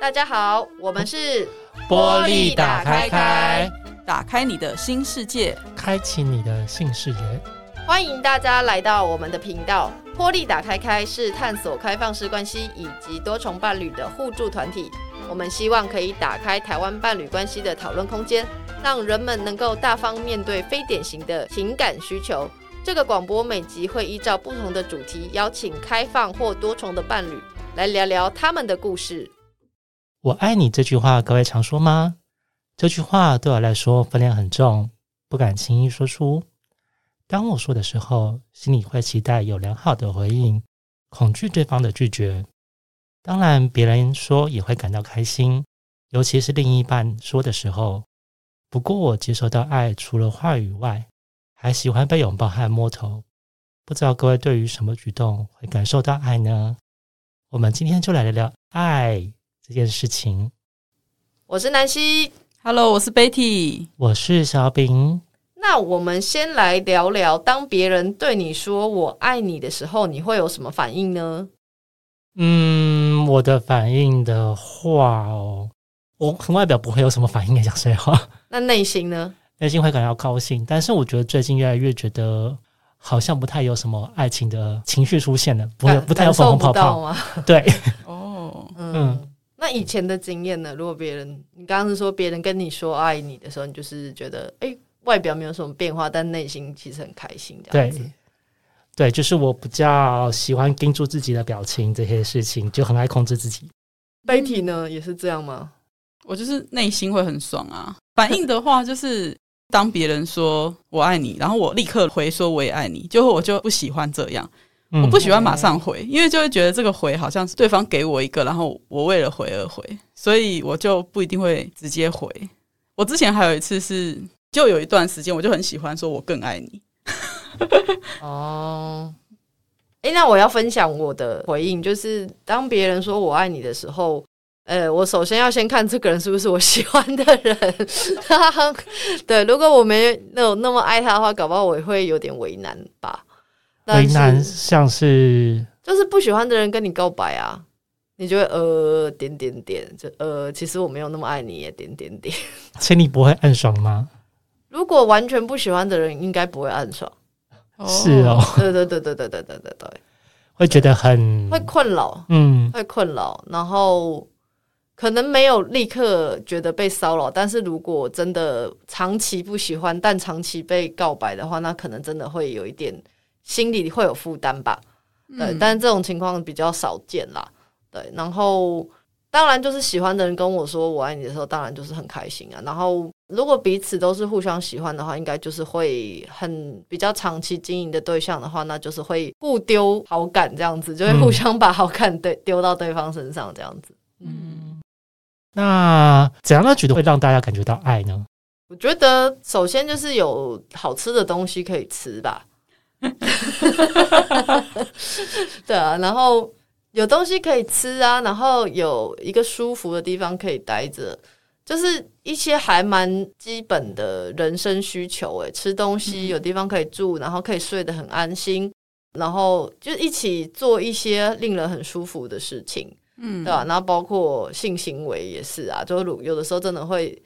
大家好，我们是玻璃打开开，打开你的新世界，开启你的新视野。欢迎大家来到我们的频道。玻璃打开开是探索开放式关系以及多重伴侣的互助团体。我们希望可以打开台湾伴侣关系的讨论空间，让人们能够大方面对非典型的情感需求。这个广播每集会依照不同的主题，邀请开放或多重的伴侣来聊聊他们的故事。我爱你这句话，各位常说吗？这句话对我来说分量很重，不敢轻易说出。当我说的时候，心里会期待有良好的回应，恐惧对方的拒绝。当然，别人说也会感到开心，尤其是另一半说的时候。不过，我接受到爱，除了话语外，还喜欢被拥抱和摸头。不知道各位对于什么举动会感受到爱呢？我们今天就来聊聊爱。这件事情，我是南希，Hello，我是 Betty，我是小饼。那我们先来聊聊，当别人对你说“我爱你”的时候，你会有什么反应呢？嗯，我的反应的话哦，我从外表不会有什么反应，讲实话。那内心呢？内心会感到高兴，但是我觉得最近越来越觉得好像不太有什么爱情的情绪出现了，不会不太有粉红泡泡吗？对，哦，嗯。那以前的经验呢？如果别人，你刚刚是说别人跟你说爱你的时候，你就是觉得，哎、欸，外表没有什么变化，但内心其实很开心，这样子。对，对，就是我比较喜欢盯住自己的表情，这些事情就很爱控制自己。Betty 呢，也是这样吗？我就是内心会很爽啊。反应的话，就是当别人说我爱你，然后我立刻回说我也爱你，就我就不喜欢这样。我不喜欢马上回，因为就会觉得这个回好像是对方给我一个，然后我为了回而回，所以我就不一定会直接回。我之前还有一次是，就有一段时间我就很喜欢说“我更爱你”。哦，哎，那我要分享我的回应，就是当别人说我爱你的时候，呃，我首先要先看这个人是不是我喜欢的人。对，如果我没有那么爱他的话，搞不好我也会有点为难吧。为难像是，就是不喜欢的人跟你告白啊，你就会呃点点点，就呃其实我没有那么爱你，点点点。心里不会暗爽吗？如果完全不喜欢的人，应该不会暗爽。是哦，对对对对对对对对对，会觉得很会困扰，嗯，会困扰，然后可能没有立刻觉得被骚扰，但是如果真的长期不喜欢，但长期被告白的话，那可能真的会有一点。心里会有负担吧，对，嗯、但是这种情况比较少见啦，对。然后当然就是喜欢的人跟我说我爱你的时候，当然就是很开心啊。然后如果彼此都是互相喜欢的话，应该就是会很比较长期经营的对象的话，那就是会互丢好感这样子，就会互相把好感对丢到对方身上这样子。嗯，那怎样的举动会让大家感觉到爱呢？我觉得首先就是有好吃的东西可以吃吧。对啊，然后有东西可以吃啊，然后有一个舒服的地方可以待着，就是一些还蛮基本的人生需求。诶，吃东西有地方可以住，然后可以睡得很安心，然后就一起做一些令人很舒服的事情，嗯，对吧？然后包括性行为也是啊，就有的时候真的会。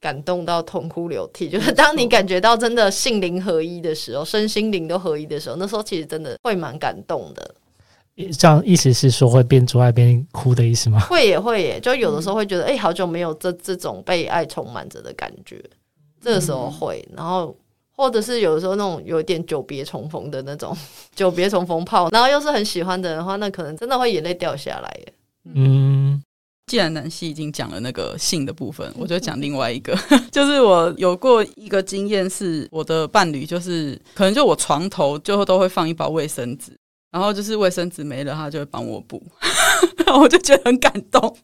感动到痛哭流涕，就是当你感觉到真的性灵合一的时候，身心灵都合一的时候，那时候其实真的会蛮感动的。这样意思是说会边做爱边哭的意思吗？会也会耶，就有的时候会觉得，哎、欸，好久没有这这种被爱充满着的感觉，这个时候会，然后或者是有的时候那种有点久别重逢的那种 久别重逢炮，然后又是很喜欢的人的话，那可能真的会眼泪掉下来耶。嗯。既然南希已经讲了那个性的部分，我就讲 另外一个，就是我有过一个经验，是我的伴侣，就是可能就我床头最后都会放一包卫生纸，然后就是卫生纸没了，他就会帮我补，我就觉得很感动。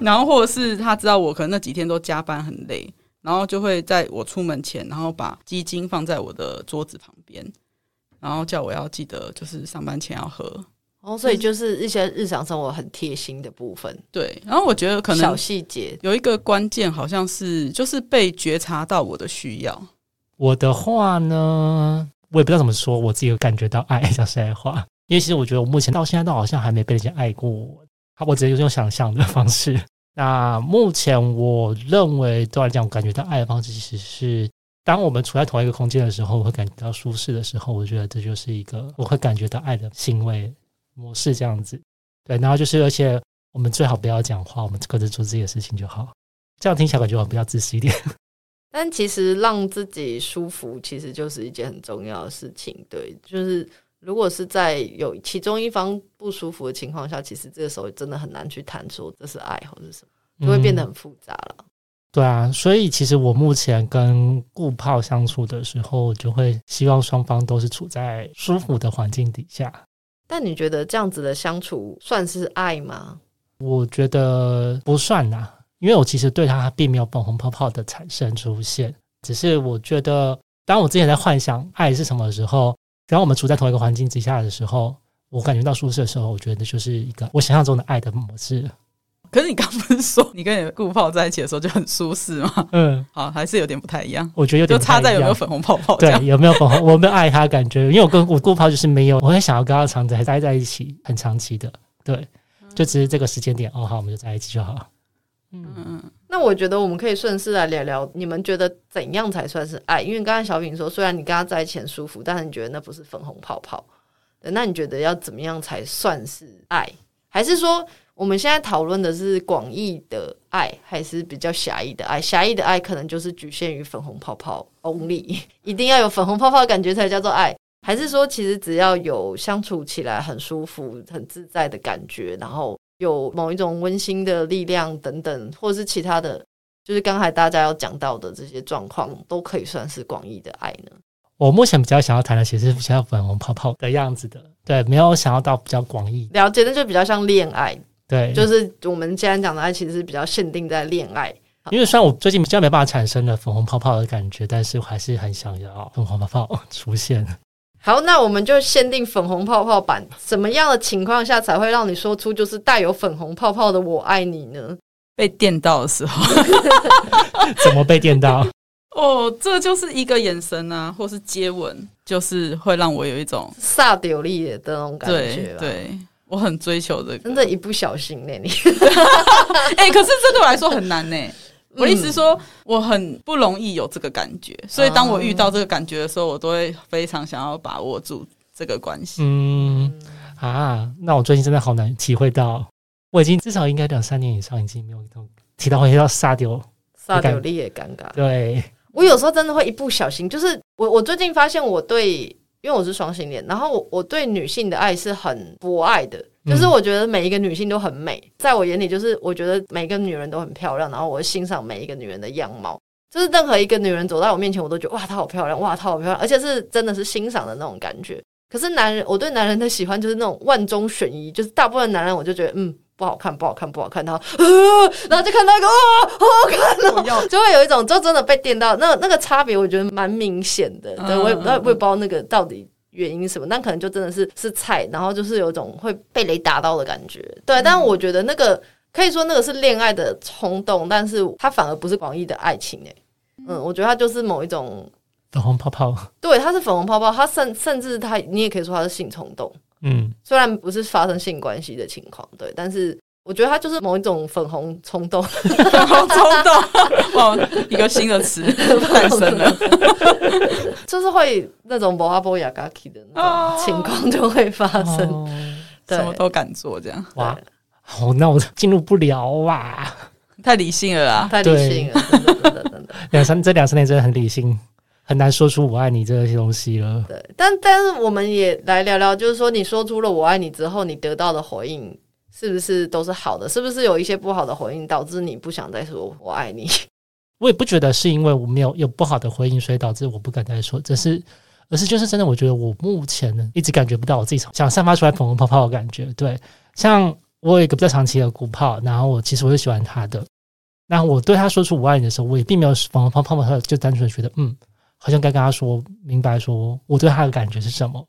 然后或者是他知道我可能那几天都加班很累，然后就会在我出门前，然后把鸡精放在我的桌子旁边，然后叫我要记得就是上班前要喝。哦，所以就是一些日常生活很贴心的部分，对。然后我觉得可能小细节有一个关键，好像是就是被觉察到我的需要。我的话呢，我也不知道怎么说，我自己有感觉到爱，讲实在话，因为其实我觉得我目前到现在都好像还没被人家爱过我，我直接用想象的方式。那目前我认为对我来讲，我感觉到爱的方式其实是，当我们处在同一个空间的时候，我会感觉到舒适的时候，我觉得这就是一个我会感觉到爱的行为模式这样子。对，然后就是而且我们最好不要讲话，我们各自做自己的事情就好。这样听起来感觉我比较自私一点。但其实让自己舒服，其实就是一件很重要的事情。对，就是如果是在有其中一方不舒服的情况下，其实这个时候真的很难去谈说这是爱或者什么，就会变得很复杂了。嗯。对啊，所以其实我目前跟顾炮相处的时候，就会希望双方都是处在舒服的环境底下。那你觉得这样子的相处算是爱吗？我觉得不算呐。因为我其实对他并没有粉红泡泡的产生出现，只是我觉得，当我之前在幻想爱是什么的时候，当我们处在同一个环境之下的时候，我感觉到舒适的时候，我觉得就是一个我想象中的爱的模式。可是你刚不是说你跟你的固炮在一起的时候就很舒适吗？嗯，好，还是有点不太一样。我觉得有点就差在有没有粉红泡泡。对，有没有粉红？我没有爱他感觉，因为我跟我顾泡就是没有，我很想要跟他长期待在一起，很长期的。对，就只是这个时间点，哦，好，我们就在一起就好。嗯，那我觉得我们可以顺势来聊聊，你们觉得怎样才算是爱？因为刚才小品说，虽然你跟他在一起很舒服，但是你觉得那不是粉红泡泡。那你觉得要怎么样才算是爱？还是说我们现在讨论的是广义的爱，还是比较狭义的爱？狭义的爱可能就是局限于粉红泡泡 only，一定要有粉红泡泡的感觉才叫做爱？还是说其实只要有相处起来很舒服、很自在的感觉，然后？有某一种温馨的力量等等，或者是其他的，就是刚才大家要讲到的这些状况，都可以算是广义的爱呢。我目前比较想要谈的，其实是比较粉红泡泡的样子的，对，没有想要到比较广义了解，那就比较像恋爱，对，就是我们今天讲的爱，其实是比较限定在恋爱。因为虽然我最近比较没办法产生了粉红泡泡的感觉，但是我还是很想要粉红泡泡出现。好，那我们就限定粉红泡泡版。什么样的情况下才会让你说出就是带有粉红泡泡的“我爱你”呢？被电到的时候，怎么被电到？哦，这就是一个眼神啊，或是接吻，就是会让我有一种煞有力的那种感觉对。对，我很追求这个，真的，一不小心呢，你。哎、欸，可是这对我来说很难呢。我意思是说，我很不容易有这个感觉，所以当我遇到这个感觉的时候，我都会非常想要把握住这个关系。嗯啊，那我最近真的好难体会到，我已经至少应该两三年以上已经没有一种提到会要撒丢撒丢力也尴尬。对，我有时候真的会一不小心，就是我我最近发现我对。因为我是双性恋，然后我我对女性的爱是很博爱的，就是我觉得每一个女性都很美，在我眼里就是我觉得每个女人都很漂亮，然后我会欣赏每一个女人的样貌，就是任何一个女人走在我面前，我都觉得哇，她好漂亮，哇，她好漂亮，而且是真的是欣赏的那种感觉。可是男人，我对男人的喜欢就是那种万中选一，就是大部分男人我就觉得嗯。不好看，不好看，不好看。然后，呃、然后就看到一个，哦，好好看哦，就会有一种，就真的被电到。那那个差别，我觉得蛮明显的。对，我也我也不知道那个到底原因什么，但可能就真的是是菜，然后就是有一种会被雷打到的感觉。对，但我觉得那个可以说那个是恋爱的冲动，但是它反而不是广义的爱情。哎，嗯，我觉得它就是某一种粉红泡泡。对，它是粉红泡泡，它甚甚至它，你也可以说它是性冲动。嗯，虽然不是发生性关系的情况，对，但是我觉得它就是某一种粉红冲动，粉红冲动，哦，一个新的词 诞生了，就是会那种波阿波雅嘎奇的那种情况就会发生，哦、什么都敢做这样，哇，好，那我进入不了哇，太理性了啦，太理性了，真的真的真的，两三这两三年真的很理性。很难说出“我爱你”这些东西了。对，但但是我们也来聊聊，就是说，你说出了“我爱你”之后，你得到的回应是不是都是好的？是不是有一些不好的回应导致你不想再说“我爱你”？我也不觉得是因为我没有有不好的回应，所以导致我不敢再说。只是，而是就是真的，我觉得我目前呢，一直感觉不到我自己想散发出来粉红泡泡的感觉。对，像我有一个比较长期的鼓泡，然后我其实我是喜欢他的。那我对他说出“我爱你”的时候，我也并没有粉红泡泡泡，他就单纯觉得嗯。好像该跟他说明白，说我对他的感觉是什么。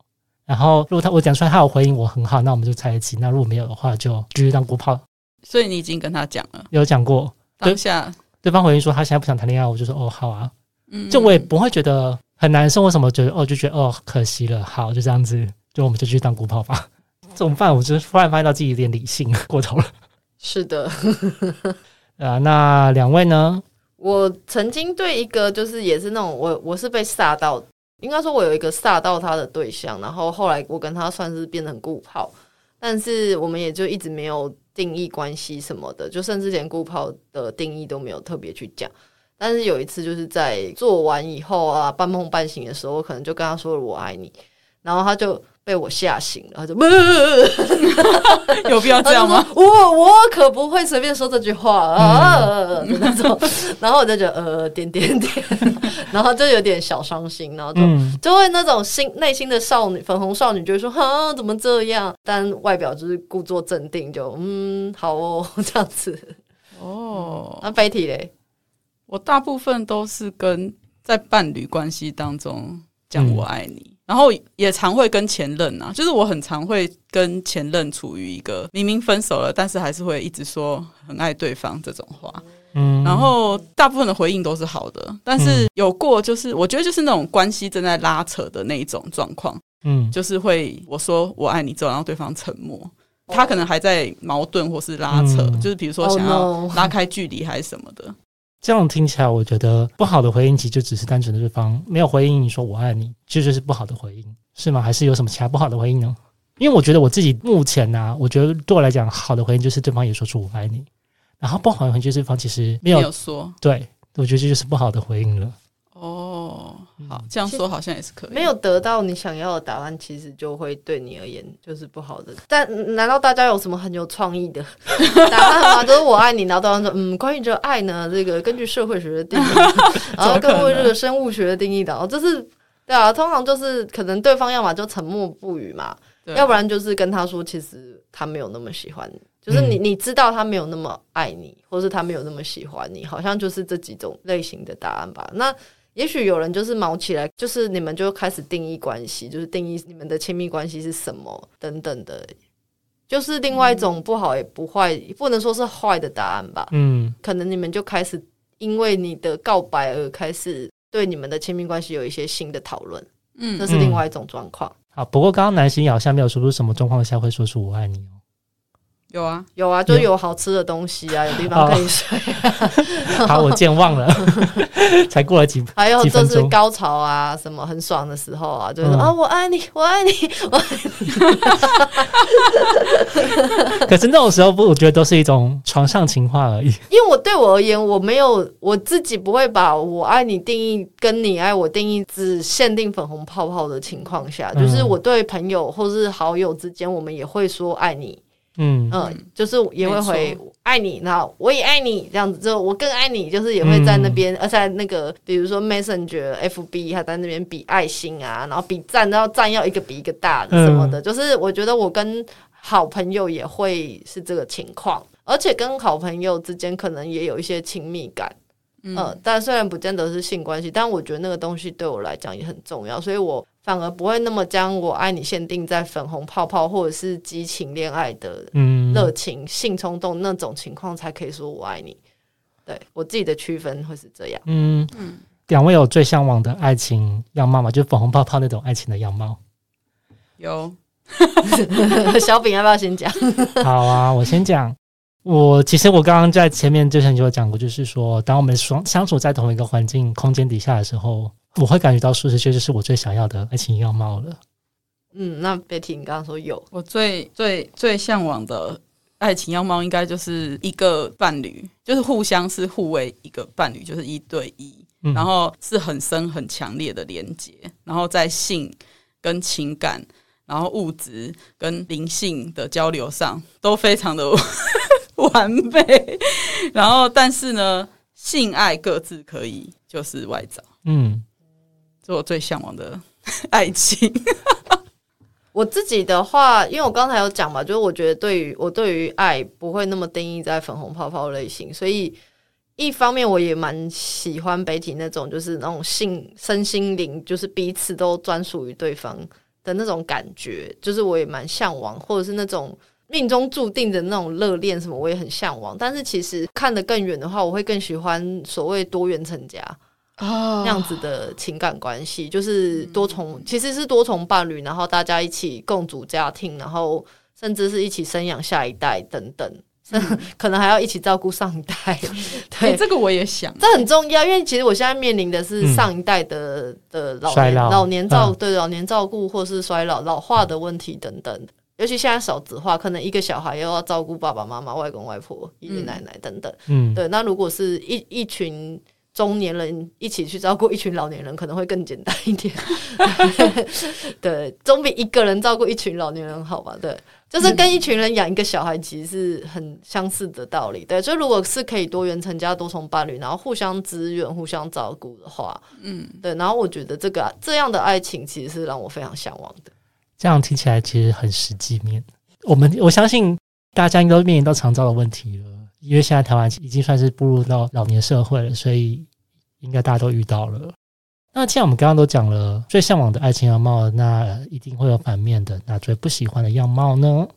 然后，如果他我讲出来，他有回应我很好，那我们就在一起。那如果没有的话，就继续当固炮。所以你已经跟他讲了，有讲过。当下对方回应说他现在不想谈恋爱，我就说哦好啊。嗯，就我也不会觉得很难受，为什么觉得哦就觉得哦可惜了，好就这样子，就我们就继续当固炮吧。怎么办？我就突然发现到自己有点理性过头了。是的。啊，那两位呢？我曾经对一个就是也是那种我我是被煞到，应该说我有一个煞到他的对象，然后后来我跟他算是变成固炮，但是我们也就一直没有定义关系什么的，就甚至连固炮的定义都没有特别去讲。但是有一次就是在做完以后啊，半梦半醒的时候，我可能就跟他说了我爱你，然后他就。被我吓醒了，他就 有必要这样吗？我我可不会随便说这句话啊，那种。然后我就觉得呃点点点，然后就有点小伤心，然后就就会那种心内心的少女粉红少女就会说啊怎么这样？但外表就是故作镇定，就嗯好哦 这样子哦。那 Betty 嘞，我大部分都是跟在伴侣关系当中讲我爱你。然后也常会跟前任啊，就是我很常会跟前任处于一个明明分手了，但是还是会一直说很爱对方这种话。嗯，然后大部分的回应都是好的，但是有过就是我觉得就是那种关系正在拉扯的那一种状况，嗯，就是会我说我爱你之后，然后对方沉默，他可能还在矛盾或是拉扯，就是比如说想要拉开距离还是什么的。这样听起来，我觉得不好的回应其实就只是单纯的对方没有回应你说我爱你，这就，是不好的回应，是吗？还是有什么其他不好的回应呢？因为我觉得我自己目前呢、啊，我觉得对我来讲，好的回应就是对方也说出我爱你，然后不好的回应就是对方其实没有，没有说，对，我觉得这就是不好的回应了。哦，好，这样说好像也是可以。没有得到你想要的答案，其实就会对你而言就是不好的。但难道大家有什么很有创意的 答案吗？就是我爱你，然后对方说，嗯，关于这爱呢，这个根据社会学的定义，然后根据这个生物学的定义的，哦，这是对啊，通常就是可能对方要么就沉默不语嘛，要不然就是跟他说，其实他没有那么喜欢你，就是你你知道他没有那么爱你，或是他没有那么喜欢你，好像就是这几种类型的答案吧。那也许有人就是毛起来，就是你们就开始定义关系，就是定义你们的亲密关系是什么等等的，就是另外一种不好也不坏，不能说是坏的答案吧。嗯，可能你们就开始因为你的告白而开始对你们的亲密关系有一些新的讨论。嗯，这是另外一种状况。好，不过刚刚南星好像没有说出什么状况下会说出我爱你。有啊，有啊，就有好吃的东西啊，有地方可以睡啊。好，我健忘了，才过了几，还有就是高潮啊，什么很爽的时候啊，就是说啊，我爱你，我爱你，我爱你。可是那种时候不，我觉得都是一种床上情话而已。因为我对我而言，我没有我自己不会把我爱你定义跟你爱我定义只限定粉红泡泡的情况下，就是我对朋友或是好友之间，我们也会说爱你。嗯。嗯，就是也会回爱你，然后我也爱你这样子，之后我更爱你，就是也会在那边，而且那个比如说 Messenger、FB，还在那边比爱心啊，然后比赞，然后赞要一个比一个大的什么的，就是我觉得我跟好朋友也会是这个情况，而且跟好朋友之间可能也有一些亲密感，嗯，但虽然不见得是性关系，但我觉得那个东西对我来讲也很重要，所以我。反而不会那么将我爱你限定在粉红泡泡或者是激情恋爱的热情、嗯、性冲动那种情况才可以说我爱你。对，我自己的区分会是这样。嗯嗯，两位有最向往的爱情样貌吗？就是粉红泡泡那种爱情的样貌。有，小饼要不要先讲？好啊，我先讲。我其实我刚刚在前面就像你有讲过，就是说，当我们双相处在同一个环境空间底下的时候。我会感觉到舒适，确实是我最想要的爱情样貌了。嗯，那 Betty，你刚刚说有，我最最最向往的爱情样貌，应该就是一个伴侣，就是互相是互为一个伴侣，就是一对一，嗯、然后是很深很强烈的连接，然后在性跟情感，然后物质跟灵性的交流上都非常的 完美。然后，但是呢，性爱各自可以，就是外找。嗯。是我最向往的 爱情。我自己的话，因为我刚才有讲嘛，就是我觉得对于我对于爱不会那么定义在粉红泡泡类型，所以一方面我也蛮喜欢 Betty 那种，就是那种性身心灵，就是彼此都专属于对方的那种感觉，就是我也蛮向往，或者是那种命中注定的那种热恋什么，我也很向往。但是其实看得更远的话，我会更喜欢所谓多元成家。啊，那样子的情感关系就是多重，其实是多重伴侣，然后大家一起共组家庭，然后甚至是一起生养下一代等等嗯、可能还要一起照顾上一代。对、欸，这个我也想，这很重要，因为其实我现在面临的是上一代的、嗯、的老年老，老年照、嗯、对老年照顾或是衰老老化的问题等等。尤其现在少子化，可能一个小孩又要照顾爸爸妈妈、外公外婆、爷爷奶奶等等。嗯，对。那如果是一一群中年人一起去照顾一群老年人，可能会更简单一点。对，总比一个人照顾一群老年人好吧？对，就是跟一群人养一个小孩，其实是很相似的道理。对，所以如果是可以多元成家、多重伴侣，然后互相支援、互相照顾的话，嗯，对。然后我觉得这个这样的爱情，其实是让我非常向往的。这样听起来其实很实际面。我们我相信大家应该都面临到长照的问题了，因为现在台湾已经算是步入到老年社会了，所以应该大家都遇到了。那既然我们刚刚都讲了最向往的爱情样貌，那一定会有反面的。那最不喜欢的样貌呢？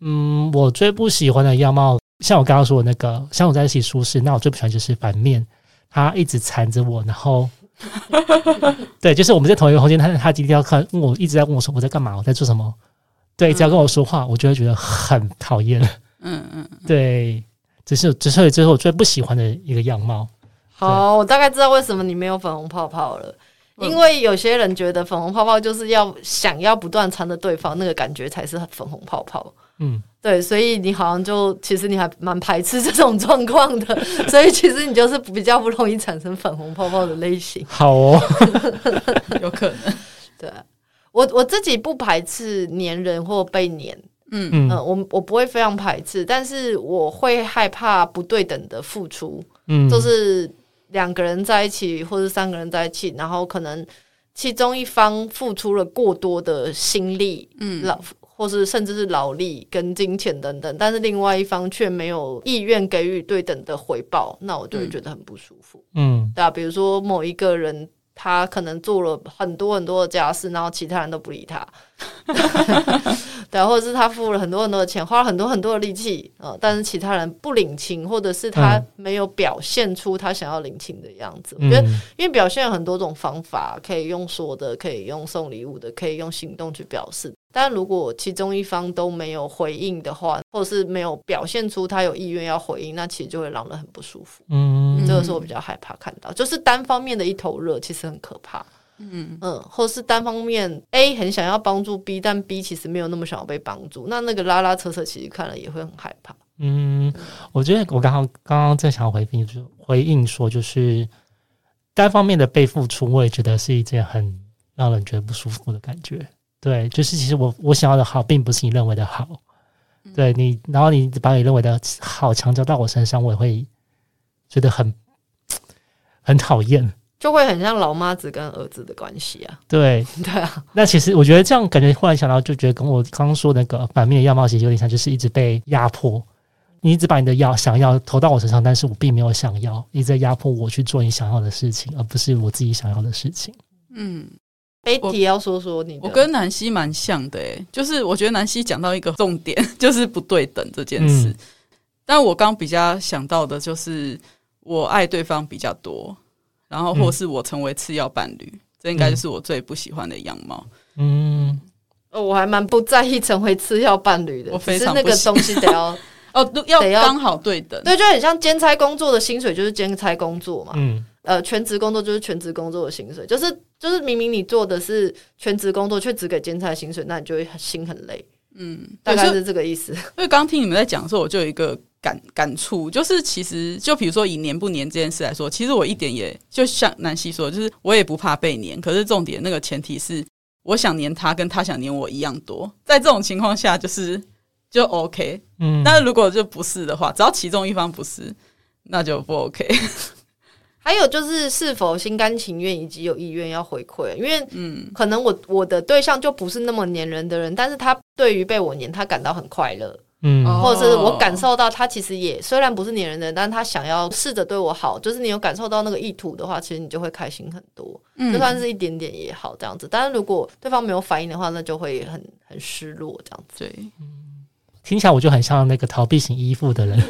嗯，我最不喜欢的样貌，像我刚刚说的那个，像我在一起舒适，那我最不喜欢就是反面，他一直缠着我，然后。对，就是我们在同一个空间，他他今天要看，问我一直在问我说我在干嘛，我在做什么。对，只要跟我说话，我就会觉得很讨厌。嗯嗯，对，这是这是这是我最不喜欢的一个样貌。好，我大概知道为什么你没有粉红泡泡了，因为有些人觉得粉红泡泡就是要想要不断缠着对方，那个感觉才是粉红泡泡。嗯。对，所以你好像就其实你还蛮排斥这种状况的，所以其实你就是比较不容易产生粉红泡泡的类型。好哦，有可能。对，我我自己不排斥黏人或被黏，嗯嗯、呃，我我不会非常排斥，但是我会害怕不对等的付出，嗯，就是两个人在一起或者三个人在一起，然后可能其中一方付出了过多的心力，嗯，老。或是甚至是劳力跟金钱等等，但是另外一方却没有意愿给予对等的回报，那我就会觉得很不舒服。嗯，对啊，比如说某一个人。他可能做了很多很多的家事，然后其他人都不理他，对，或者是他付了很多很多的钱，花了很多很多的力气，呃，但是其他人不领情，或者是他没有表现出他想要领情的样子。嗯、我觉得，因为表现有很多种方法，可以用说的，可以用送礼物的，可以用行动去表示。但如果其中一方都没有回应的话，或者是没有表现出他有意愿要回应，那其实就会让人很不舒服。嗯，这个是我比较害怕看到，就是单方面的一头热，其实很可怕。嗯嗯，或是单方面 A 很想要帮助 B，但 B 其实没有那么想要被帮助，那那个拉拉扯扯，其实看了也会很害怕。嗯，我觉得我刚刚刚刚正想回应，就回应说，就是单方面的被付出，我也觉得是一件很让人觉得不舒服的感觉。对，就是其实我我想要的好，并不是你认为的好。对你，然后你把你认为的好强加到我身上，我也会觉得很 很讨厌，就会很像老妈子跟儿子的关系啊。对对啊，那其实我觉得这样感觉，忽然想到，就觉得跟我刚刚说那个反面的样貌其实有点像，就是一直被压迫。你一直把你的要想要投到我身上，但是我并没有想要，一直在压迫我去做你想要的事情，而不是我自己想要的事情。嗯。Betty 要说说你，我跟南希蛮像的诶、欸，就是我觉得南希讲到一个重点，就是不对等这件事。嗯、但我刚比较想到的就是我爱对方比较多，然后或是我成为次要伴侣，嗯、这应该就是我最不喜欢的样貌。嗯，哦，我还蛮不在意成为次要伴侣的，我非常那个东西得要 哦，要刚好对等，对，就很像兼差工作的薪水就是兼差工作嘛。嗯。呃，全职工作就是全职工作的薪水，就是就是明明你做的是全职工作，却只给兼差薪水，那你就会心很累。嗯，大概是这个意思。因为刚刚听你们在讲的时候，我就有一个感感触，就是其实就比如说以黏不黏这件事来说，其实我一点也就像南希说，就是我也不怕被黏，可是重点那个前提是我想黏他，跟他想黏我一样多。在这种情况下，就是就 OK。嗯，但是如果就不是的话，只要其中一方不是，那就不 OK。还有就是是否心甘情愿以及有意愿要回馈，因为嗯，可能我我的对象就不是那么黏人的人，但是他对于被我黏，他感到很快乐，嗯，或者是我感受到他其实也虽然不是黏人的人，但他想要试着对我好，就是你有感受到那个意图的话，其实你就会开心很多，嗯，就算是一点点也好这样子。但是如果对方没有反应的话，那就会很很失落这样子。对，嗯，听起来我就很像那个逃避型依附的人。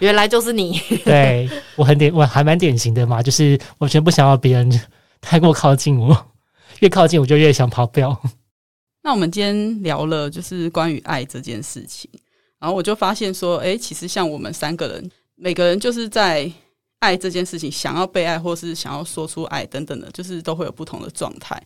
原来就是你，对，我很典，我还蛮典型的嘛，就是完全不想要别人太过靠近我，越靠近我就越想跑掉。那我们今天聊了就是关于爱这件事情，然后我就发现说，哎，其实像我们三个人，每个人就是在爱这件事情，想要被爱，或是想要说出爱等等的，就是都会有不同的状态。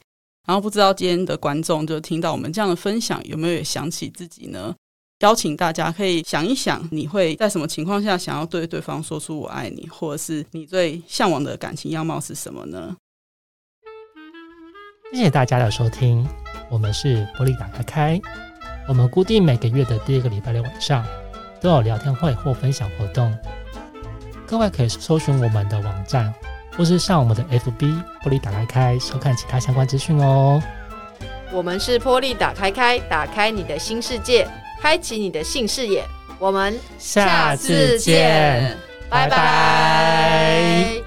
然后不知道今天的观众就听到我们这样的分享，有没有也想起自己呢？邀请大家可以想一想，你会在什么情况下想要对对方说出“我爱你”，或者是你最向往的感情样貌是什么呢？谢谢大家的收听，我们是玻璃打开开，我们固定每个月的第一个礼拜六晚上都有聊天会或分享活动，各位可以搜寻我们的网站，或是上我们的 FB 玻璃打开开收看其他相关资讯哦。我们是玻璃打开开，打开你的新世界。开启你的性视野，我们下次见，拜拜。拜拜。